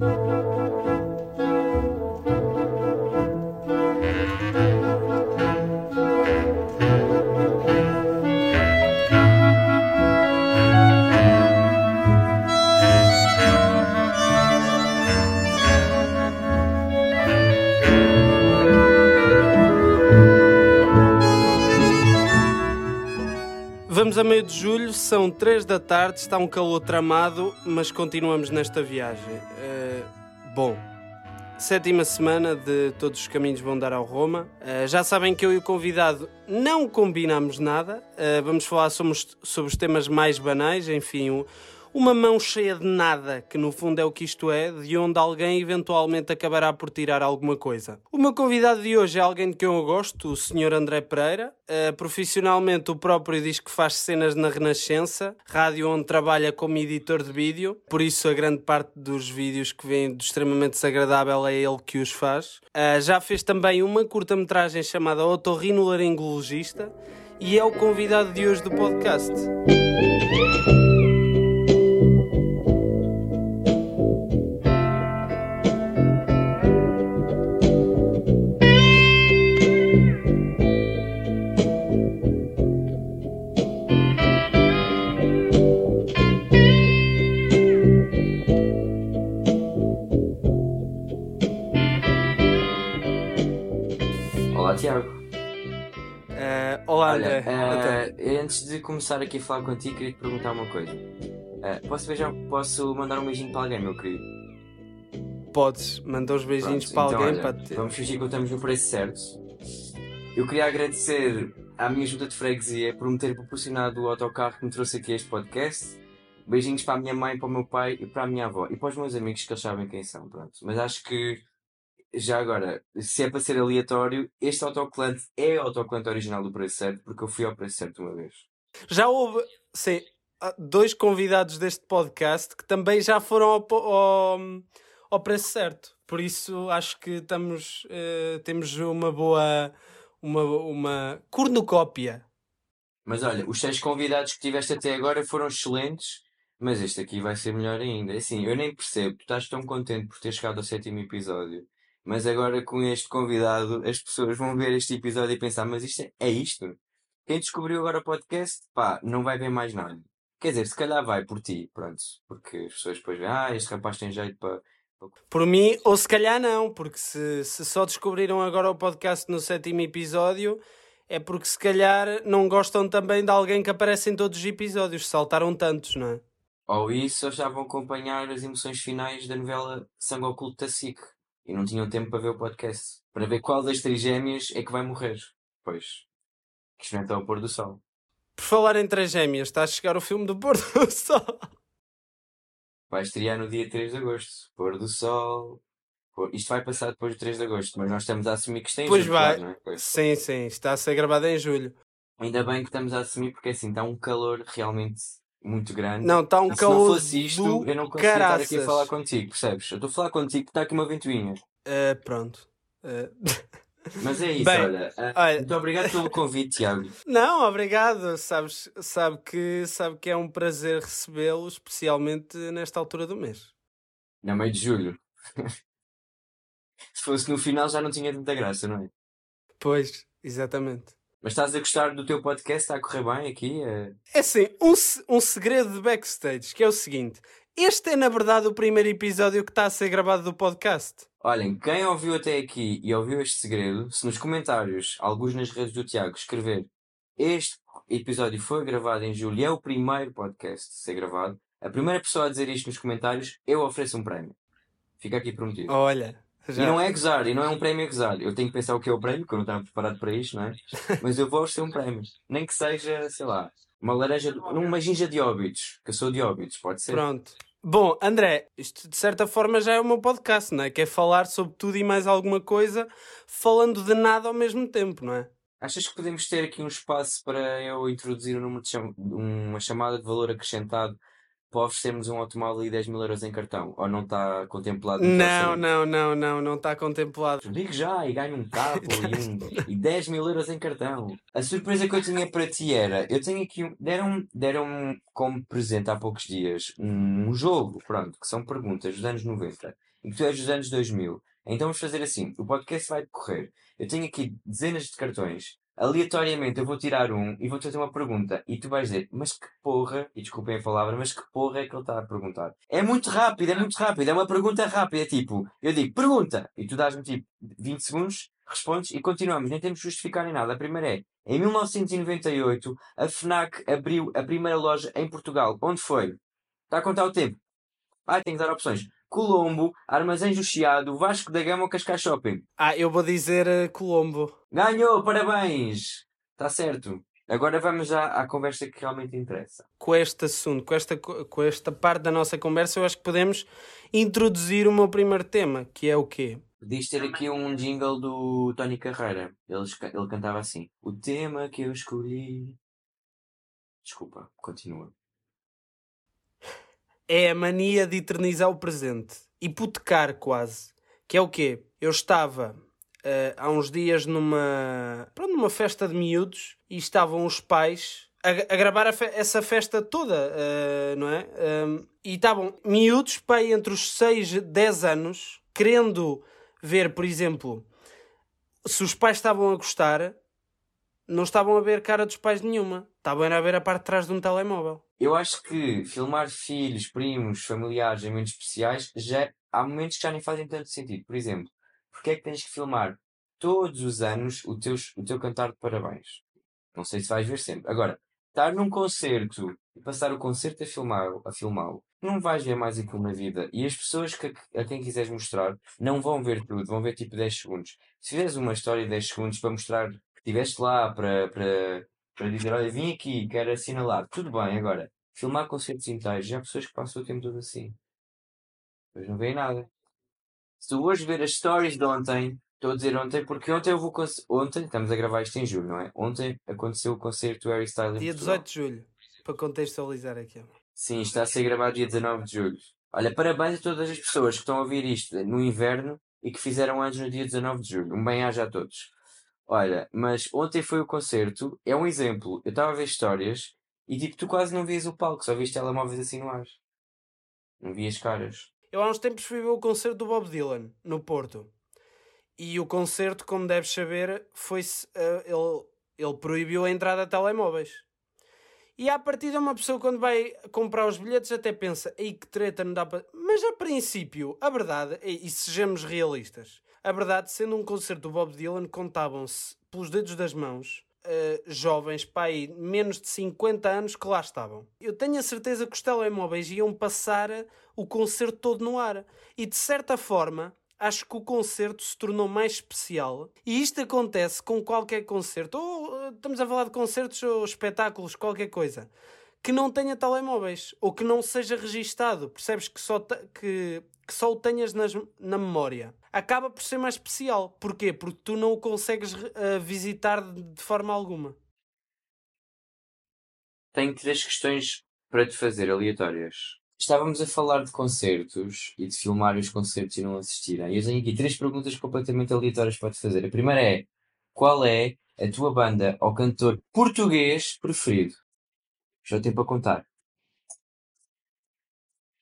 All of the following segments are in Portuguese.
Thank you. Vamos a meio de julho, são 3 da tarde, está um calor tramado, mas continuamos nesta viagem. Uh, bom, sétima semana de Todos os Caminhos Vão Dar ao Roma. Uh, já sabem que eu e o convidado não combinamos nada, uh, vamos falar sobre, sobre os temas mais banais, enfim, uma mão cheia de nada, que no fundo é o que isto é, de onde alguém eventualmente acabará por tirar alguma coisa. O meu convidado de hoje é alguém de quem eu gosto, o Sr. André Pereira. Uh, profissionalmente, o próprio diz que faz cenas na Renascença, rádio onde trabalha como editor de vídeo, por isso a grande parte dos vídeos que vêm do extremamente desagradável é ele que os faz. Uh, já fez também uma curta-metragem chamada Otorrinolaringologista e é o convidado de hoje do podcast. Começar aqui a falar contigo, queria te perguntar uma coisa. Uh, posso, beijar, posso mandar um beijinho para alguém, meu querido? Podes, mandar os beijinhos Pronto, para então, alguém olha, para te... Vamos fingir que estamos no preço certo. Eu queria agradecer à minha ajuda de freguesia por me ter proporcionado o autocarro que me trouxe aqui a este podcast. Beijinhos para a minha mãe, para o meu pai e para a minha avó. E para os meus amigos que eles sabem quem são, pronto. Mas acho que já agora, se é para ser aleatório, este autocolante é o autocolante original do preço certo, porque eu fui ao preço certo uma vez. Já houve, sim, dois convidados deste podcast que também já foram ao, ao, ao preço certo. Por isso acho que estamos, uh, temos uma boa, uma, uma cornucópia. Mas olha, os seis convidados que tiveste até agora foram excelentes, mas este aqui vai ser melhor ainda. Assim, eu nem percebo, tu estás tão contente por ter chegado ao sétimo episódio mas agora com este convidado, as pessoas vão ver este episódio e pensar, mas isto é, é isto? Quem descobriu agora o podcast, pá, não vai ver mais nada. Quer dizer, se calhar vai por ti, pronto. Porque as pessoas depois veem, ah, este rapaz tem jeito para. Por mim, ou se calhar não, porque se, se só descobriram agora o podcast no sétimo episódio, é porque se calhar não gostam também de alguém que aparece em todos os episódios, saltaram tantos, não é? Ou isso, já vão acompanhar as emoções finais da novela Sangue Oculto da SIC e não tinham tempo para ver o podcast. Para ver qual das trigêmeas é que vai morrer. Pois. Que enfrenta o pôr do sol. Por falar em trigêmeas, está a chegar o filme do pôr do sol. Vai estrear no dia 3 de agosto. Pôr do sol. Isto vai passar depois do 3 de agosto, mas nós estamos a assumir que isto é em pois julho. Vai. Claro, é? pois. Sim, sim. Está a ser gravado em julho. Ainda bem que estamos a assumir porque assim está um calor realmente muito grande. Não, está um calor. Se não fosse isto, eu não conseguia estar aqui a falar contigo, percebes? Eu estou a falar contigo que está aqui uma ventoinha. Uh, pronto. Uh... Mas é isso, Bem, olha, uh, olha, Muito obrigado pelo convite, Tiago. Não, obrigado. Sabes, sabe, que, sabe que é um prazer recebê-lo, especialmente nesta altura do mês. Na meio de julho. Se fosse no final já não tinha tanta graça, não é? Pois, exatamente. Mas estás a gostar do teu podcast? Está a correr bem aqui? É, é assim, um, um segredo de backstage, que é o seguinte. Este é, na verdade, o primeiro episódio que está a ser gravado do podcast. Olhem, quem ouviu até aqui e ouviu este segredo, se nos comentários, alguns nas redes do Tiago, escrever este episódio foi gravado em julho e é o primeiro podcast a ser gravado, a primeira pessoa a dizer isto nos comentários, eu ofereço um prémio. Fica aqui prometido. Olha, já... E não é gozar, e não é um prémio a gozar. Eu tenho que pensar o que é o prémio, porque eu não estava preparado para isto, não é? Mas eu vou oferecer um prémio. Nem que seja, sei lá, uma laranja, uma ginja de óbitos, que eu sou de óbitos, pode ser. Pronto. Bom, André, isto de certa forma já é o meu podcast, não é? Que é falar sobre tudo e mais alguma coisa, falando de nada ao mesmo tempo, não é? Achas que podemos ter aqui um espaço para eu introduzir um número de cham uma chamada de valor acrescentado para oferecermos um automóvel e 10 mil euros em cartão? Ou não está contemplado? Não, não, não, não, não está contemplado. Ligue já e ganho um carro e, um, e 10 mil euros em cartão. A surpresa que eu tinha para ti era, eu tenho aqui um, deram, deram como presente há poucos dias um, um jogo, pronto, que são perguntas dos anos 90 e que tu és dos anos 2000. Então vamos fazer assim, o podcast vai decorrer. Eu tenho aqui dezenas de cartões aleatoriamente eu vou tirar um e vou-te fazer uma pergunta e tu vais dizer, mas que porra, e desculpem a palavra, mas que porra é que ele está a perguntar? É muito rápido, é muito rápido, é uma pergunta rápida, é tipo, eu digo, pergunta, e tu dás-me tipo 20 segundos, respondes e continuamos, nem temos de justificar nem nada. A primeira é, em 1998, a FNAC abriu a primeira loja em Portugal. Onde foi? Está a contar o tempo. Ah, tenho que dar opções. Colombo, Armazéns do Chiado, Vasco da Gama ou Cascais Shopping? Ah, eu vou dizer uh, Colombo. Ganhou, parabéns! Está certo. Agora vamos já à conversa que realmente interessa. Com este assunto, com esta, com esta parte da nossa conversa, eu acho que podemos introduzir o meu primeiro tema, que é o quê? Podias ter aqui um jingle do Tony Carreira. Ele, ele cantava assim. O tema que eu escolhi. Desculpa, continua é a mania de eternizar o presente. Hipotecar quase. Que é o quê? Eu estava uh, há uns dias numa, pronto, numa festa de miúdos e estavam os pais a, a gravar a fe essa festa toda, uh, não é? Um, e estavam miúdos, pai, entre os 6 e 10 anos, querendo ver, por exemplo, se os pais estavam a gostar, não estavam a ver cara dos pais nenhuma. Estavam a ver a parte de trás de um telemóvel. Eu acho que filmar filhos, primos, familiares em momentos especiais, já, há momentos que já nem fazem tanto sentido. Por exemplo, porque é que tens que filmar todos os anos o teu, o teu cantar de parabéns? Não sei se vais ver sempre. Agora, estar num concerto e passar o concerto a filmá-lo, a filmá-lo, não vais ver mais aquilo na vida. E as pessoas que, a quem quiseres mostrar não vão ver tudo, vão ver tipo 10 segundos. Se fizeres uma história de 10 segundos para mostrar estiveste lá para, para, para dizer, olha, vim aqui, quero assinalar, tudo bem, agora, filmar concertos inteiros, já há pessoas que passam o tempo todo assim. Depois não veem nada. Se tu hoje ver as stories de ontem, estou a dizer ontem, porque ontem eu vou ontem, estamos a gravar isto em julho, não é? Ontem aconteceu o concerto do Harry Styles Dia 18 de julho, para contextualizar aqui. Sim, está a ser gravado dia 19 de julho. Olha, parabéns a todas as pessoas que estão a ouvir isto no inverno e que fizeram anos no dia 19 de julho. Um bem-aja a todos. Olha, mas ontem foi o concerto, é um exemplo. Eu estava a ver histórias e tipo, tu quase não vias o palco, só vias telemóveis assim no ar. Não vias caras. Eu há uns tempos fui ver o concerto do Bob Dylan, no Porto. E o concerto, como deves saber, foi uh, ele, ele proibiu a entrada de telemóveis. E à partida uma pessoa quando vai comprar os bilhetes até pensa, ei que treta, não dá para... Mas a princípio, a verdade, e sejamos realistas, a verdade, sendo um concerto do Bob Dylan, contavam-se pelos dedos das mãos uh, jovens, pai, menos de 50 anos que lá estavam. Eu tenho a certeza que os telemóveis iam passar o concerto todo no ar. E de certa forma, acho que o concerto se tornou mais especial. E isto acontece com qualquer concerto, ou uh, estamos a falar de concertos ou espetáculos, qualquer coisa, que não tenha telemóveis ou que não seja registado. Percebes que só, que, que só o tenhas nas, na memória acaba por ser mais especial. Porquê? Porque tu não o consegues uh, visitar de forma alguma. Tenho três questões para te fazer, aleatórias. Estávamos a falar de concertos e de filmar os concertos e não assistirem. Eu tenho aqui três perguntas completamente aleatórias para te fazer. A primeira é: qual é a tua banda ou cantor português preferido? Já tenho para contar.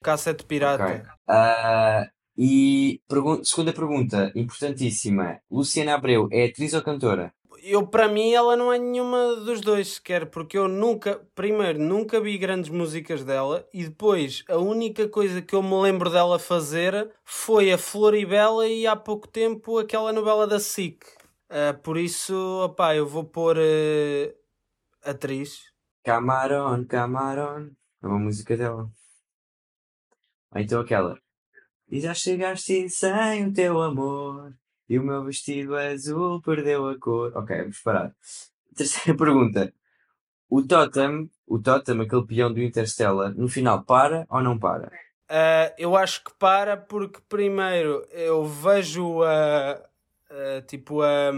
Cassete Pirata. Okay. Uh, e pergun segunda pergunta, importantíssima: Luciana Abreu é atriz ou cantora? Eu, para mim, ela não é nenhuma dos dois sequer, porque eu nunca, primeiro, nunca vi grandes músicas dela e depois a única coisa que eu me lembro dela fazer foi a Floribela e há pouco tempo aquela novela da SIC. Uh, por isso, opá, eu vou pôr uh, atriz. Camarón, Camarón. É uma música dela. Ou então aquela. E já chegaste sem o teu amor. E o meu vestido azul perdeu a cor. Ok, vamos parar. Terceira pergunta. O Totem, o Totem, aquele peão do Interstellar, no final para ou não para? Uh, eu acho que para porque primeiro eu vejo a, a tipo a,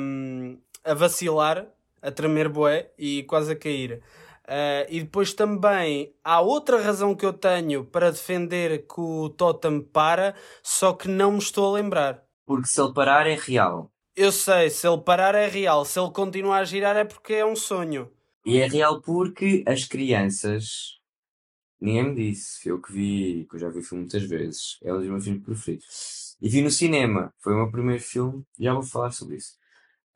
a vacilar, a tremer boé e quase a cair. Uh, e depois também há outra razão que eu tenho para defender que o Totem para, só que não me estou a lembrar. Porque se ele parar é real. Eu sei, se ele parar é real, se ele continuar a girar é porque é um sonho. E é real porque as crianças. Ninguém me disse, eu que vi, que eu já vi o filme muitas vezes, é um dos meus filmes preferidos. E vi no cinema, foi o meu primeiro filme, já vou falar sobre isso.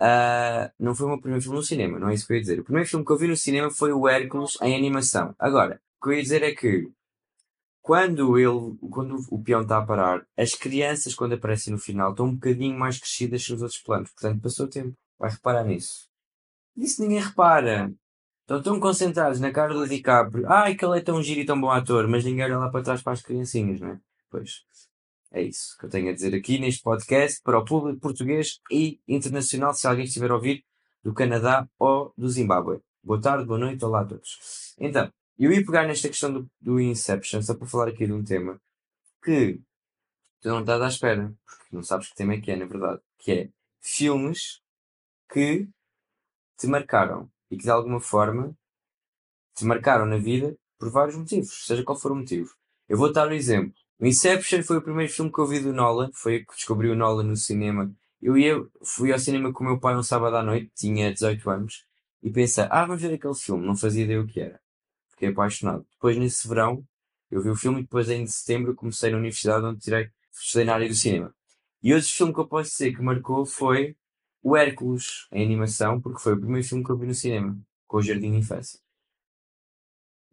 Uh, não foi o meu primeiro filme no cinema, não é isso que eu ia dizer. O primeiro filme que eu vi no cinema foi o Hércules em animação. Agora, o que eu ia dizer é que quando ele, quando o peão está a parar, as crianças, quando aparecem no final, estão um bocadinho mais crescidas que os outros planos. Portanto, passou o tempo. Vai reparar nisso. Isso ninguém repara. Estão tão concentrados na cara do DiCaprio. Ai, que ele é tão giro e tão bom ator, mas ninguém olha lá para trás para as criancinhas, não é? Pois. É isso que eu tenho a dizer aqui neste podcast para o público português e internacional, se alguém estiver a ouvir do Canadá ou do Zimbábue. Boa tarde, boa noite, olá a todos. Então, eu ia pegar nesta questão do, do Inception, só para falar aqui de um tema que tu não estás à espera, porque não sabes que tema é que é, na verdade, que é filmes que te marcaram e que de alguma forma te marcaram na vida por vários motivos, seja qual for o motivo. Eu vou dar um exemplo. O Inception foi o primeiro filme que eu vi do Nolan, foi que descobri o Nolan no cinema. Eu ia, fui ao cinema com o meu pai um sábado à noite, tinha 18 anos, e pensei, ah, vamos ver aquele filme, não fazia ideia o que era. Fiquei apaixonado. Depois, nesse verão, eu vi o filme e depois, em setembro, comecei na universidade onde tirei, estudei na área do cinema. E outro filme que eu posso dizer que marcou foi o Hércules, em animação, porque foi o primeiro filme que eu vi no cinema, com o Jardim de Infância.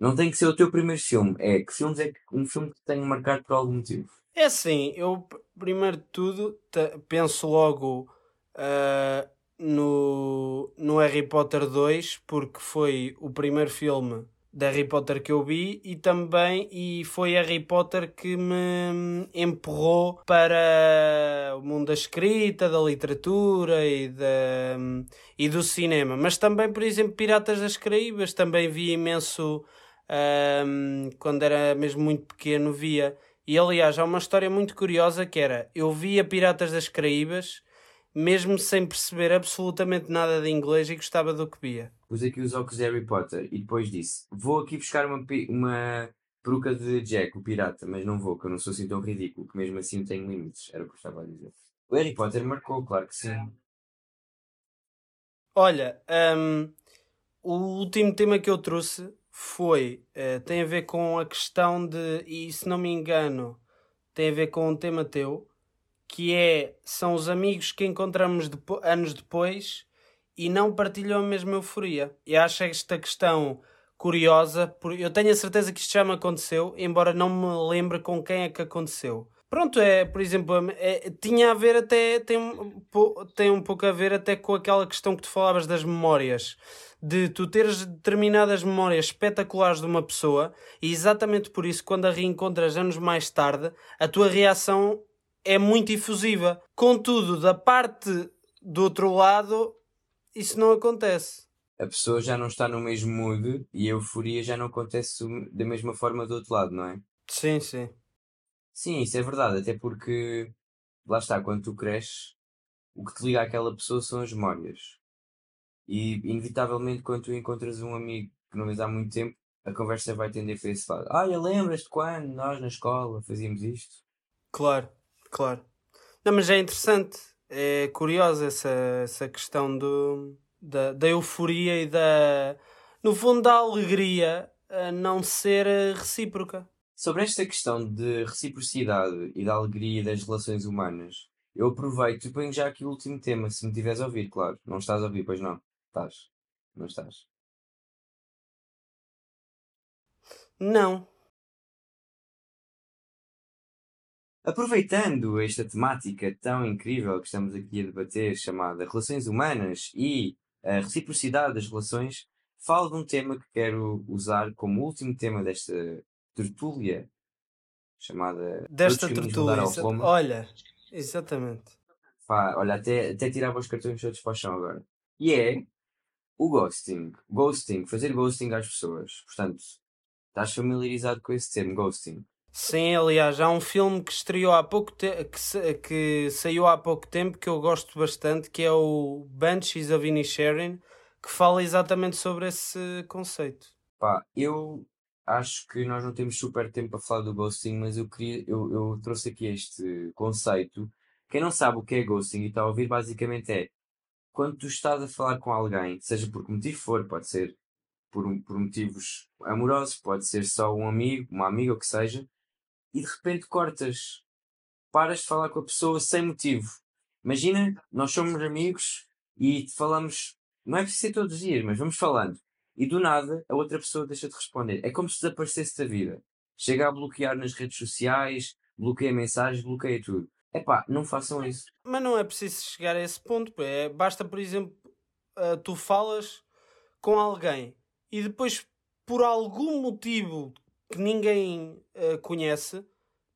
Não tem que ser o teu primeiro filme. É que filmes é um filme que te tem marcado por algum motivo? É assim, eu primeiro de tudo penso logo uh, no, no Harry Potter 2, porque foi o primeiro filme de Harry Potter que eu vi e também e foi Harry Potter que me empurrou para o mundo da escrita, da literatura e, e do cinema. Mas também, por exemplo, Piratas das Caraíbas, também vi imenso um, quando era mesmo muito pequeno, via. E aliás, há uma história muito curiosa que era: eu via Piratas das Caraíbas, mesmo sem perceber absolutamente nada de inglês e gostava do que via. Pus aqui os óculos de Harry Potter e depois disse: vou aqui buscar uma, uma peruca de Jack, o pirata, mas não vou, que eu não sou assim tão ridículo, que mesmo assim tenho limites. Era o que eu estava a dizer. O Harry Potter marcou, claro que sim. Olha, um, o último tema que eu trouxe foi, uh, tem a ver com a questão de, e se não me engano, tem a ver com um tema teu, que é, são os amigos que encontramos depo anos depois e não partilham a mesma euforia. E acho esta questão curiosa, porque eu tenho a certeza que isto já me aconteceu, embora não me lembre com quem é que aconteceu. Pronto, é, por exemplo, é, tinha a ver até, tem, tem um pouco a ver até com aquela questão que tu falavas das memórias de tu teres determinadas memórias espetaculares de uma pessoa e exatamente por isso, quando a reencontras anos mais tarde, a tua reação é muito efusiva. Contudo, da parte do outro lado, isso não acontece. A pessoa já não está no mesmo mood e a euforia já não acontece da mesma forma do outro lado, não é? Sim, sim. Sim, isso é verdade, até porque lá está, quando tu cresces, o que te liga àquela pessoa são as memórias. E, inevitavelmente, quando tu encontras um amigo que não vês há muito tempo, a conversa vai tender para esse lado. Ah, lembras-te quando nós na escola fazíamos isto? Claro, claro. Não, mas é interessante, é curiosa essa, essa questão do, da, da euforia e da. no fundo, da alegria a não ser recíproca. Sobre esta questão de reciprocidade e da alegria das relações humanas, eu aproveito e ponho já aqui o último tema, se me tiveres a ouvir, claro. Não estás a ouvir, pois não? Estás? Não estás? Não. Aproveitando esta temática tão incrível que estamos aqui a debater, chamada Relações Humanas e a reciprocidade das relações, falo de um tema que quero usar como último tema desta tertúlia, chamada Desta tertúlia, olha, exatamente. Pá, olha, até, até tirava os cartões todos para o chão agora. E é o ghosting. Ghosting, fazer ghosting às pessoas. Portanto, estás familiarizado com esse termo, ghosting? Sim, aliás, há um filme que estreou há pouco tempo, que, que saiu há pouco tempo que eu gosto bastante, que é o Banshees of Inisherin, que fala exatamente sobre esse conceito. Pá, eu acho que nós não temos super tempo para falar do ghosting, mas eu queria, eu, eu trouxe aqui este conceito. Quem não sabe o que é ghosting e está a ouvir, basicamente é quando tu estás a falar com alguém, seja por que motivo for, pode ser por, por motivos amorosos, pode ser só um amigo, uma amiga, o que seja, e de repente cortas, paras de falar com a pessoa sem motivo. Imagina, nós somos amigos e falamos, não é preciso ser todos os dias, mas vamos falando. E do nada a outra pessoa deixa de responder. É como se desaparecesse da vida. Chega a bloquear nas redes sociais, bloqueia mensagens, bloqueia tudo. Epá, não façam isso. Mas não é preciso chegar a esse ponto. pá. É, basta, por exemplo, ah, tu falas com alguém e depois, por algum motivo que ninguém ah, conhece,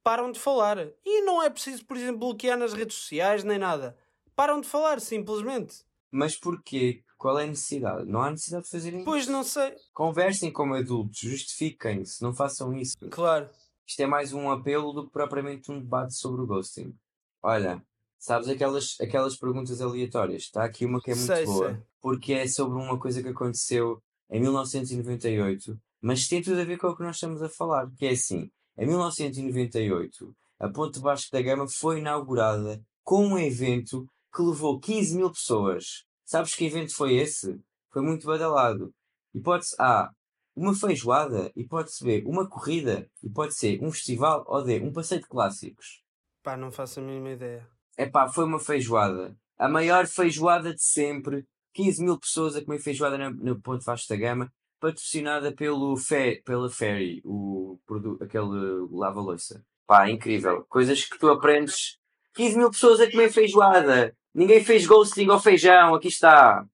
param de falar. E não é preciso, por exemplo, bloquear nas redes sociais nem nada. Param de falar, simplesmente. Mas porquê? Qual é a necessidade? Não há necessidade de fazerem isso. Pois não sei. Conversem como adultos, justifiquem-se, não façam isso. Claro. Isto é mais um apelo do que propriamente um debate sobre o ghosting. Olha, sabes aquelas, aquelas perguntas aleatórias? Está aqui uma que é muito Sei, boa, sei. porque é sobre uma coisa que aconteceu em 1998, mas tem tudo a ver com o que nós estamos a falar, que é assim, em 1998, a Ponte Vasco da Gama foi inaugurada com um evento que levou 15 mil pessoas. Sabes que evento foi esse? Foi muito badalado. Hipótese A, uma feijoada. Hipótese B, uma corrida. E pode ser um festival ou D, um passeio de clássicos. Pá, não faço a mínima ideia. Epá, foi uma feijoada. A maior feijoada de sempre. 15 mil pessoas a comer feijoada no Ponte Vasco da Gama. Patrocinada pelo Fe, pela Ferry, o, aquele lava-loiça. Pá, incrível. Coisas que tu aprendes. 15 mil pessoas a comer feijoada. Ninguém fez ghosting ao feijão. Aqui está.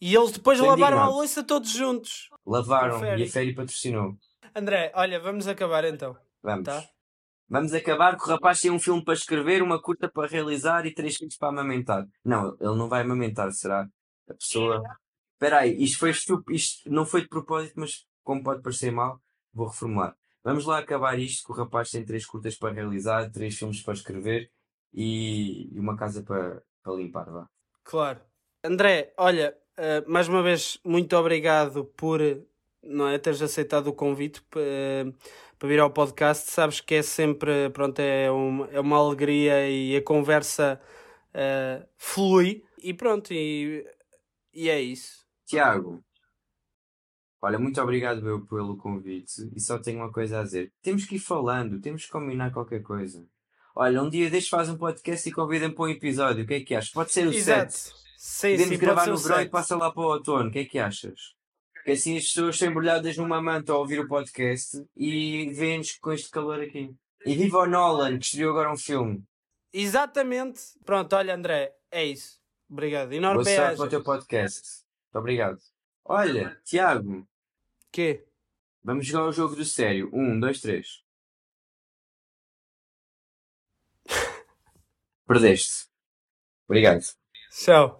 E eles depois lavaram a louça todos juntos. Lavaram e a Ferry patrocinou. André, olha, vamos acabar então. Vamos. Tá? Vamos acabar que o rapaz tem um filme para escrever, uma curta para realizar e três filhos para amamentar. Não, ele não vai amamentar, será? A pessoa. Espera aí, isto, foi estup... isto não foi de propósito, mas como pode parecer mal, vou reformular. Vamos lá acabar isto, que o rapaz tem três curtas para realizar, três filmes para escrever e, e uma casa para, para limpar, vá. Claro. André, olha, eh, mais uma vez, muito obrigado por não é, teres aceitado o convite eh, para vir ao podcast. Sabes que é sempre, pronto, é, um- é uma alegria e a conversa eh, flui. E pronto, e, e é isso. Tiago, olha, muito obrigado eu pelo convite e só tenho uma coisa a dizer. Temos que ir falando, temos que combinar qualquer coisa. Olha, um dia deixa faz um podcast e convida-me para um episódio. O que é que achas? Pode ser o Exato. set. Sim, Podemos sim, gravar no verão e passa lá para o outono. O que é que achas? Que assim as pessoas estão embrulhadas numa manta a ouvir o podcast e vêm-nos com este calor aqui. E viva o Nolan, que estreou agora um filme. Exatamente. Pronto, olha, André, é isso. Obrigado. Boa Enorme sorte para o teu podcast. Muito obrigado. Olha, Tiago, Quê? vamos jogar o jogo do sério. Um, dois, três. Perdeste. Obrigado. Tchau.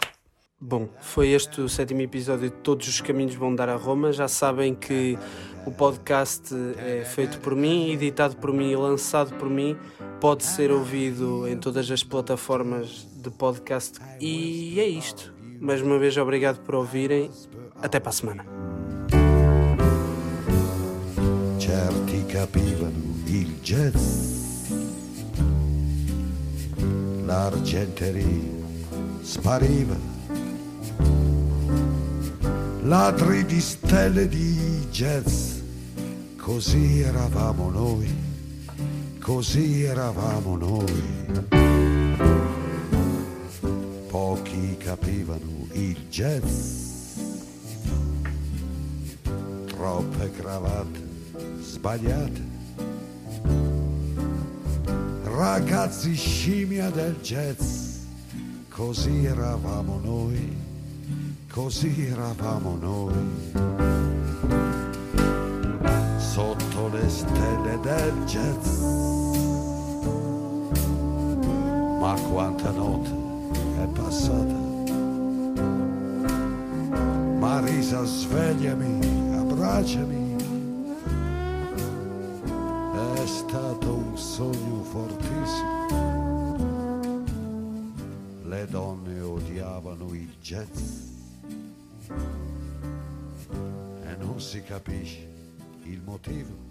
Bom, foi este o sétimo episódio de Todos os Caminhos Vão Dar a Roma. Já sabem que o podcast é feito por mim, editado por mim e lançado por mim. Pode ser ouvido em todas as plataformas de podcast. E é isto. Mais uma vez, obrigado por ouvirem. Até para a semana. certi capivano il jazz, l'argenteria spariva, ladri di stelle di jazz, così eravamo noi, così eravamo noi. Pochi capivano il jazz, troppe cravatte sbagliate. Ragazzi scimmia del jazz, così eravamo noi, così eravamo noi. Sotto le stelle del jazz. Ma quanta notte è passata. Marisa, svegliami, abbracciami. Stato un sogno fortissimo. Le donne odiavano il jazz e non si capisci il motivo.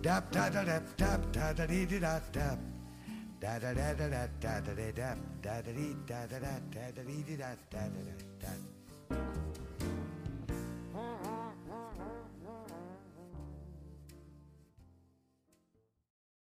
Dap da da dap dap da da da. Da da da da da da da da da da da da.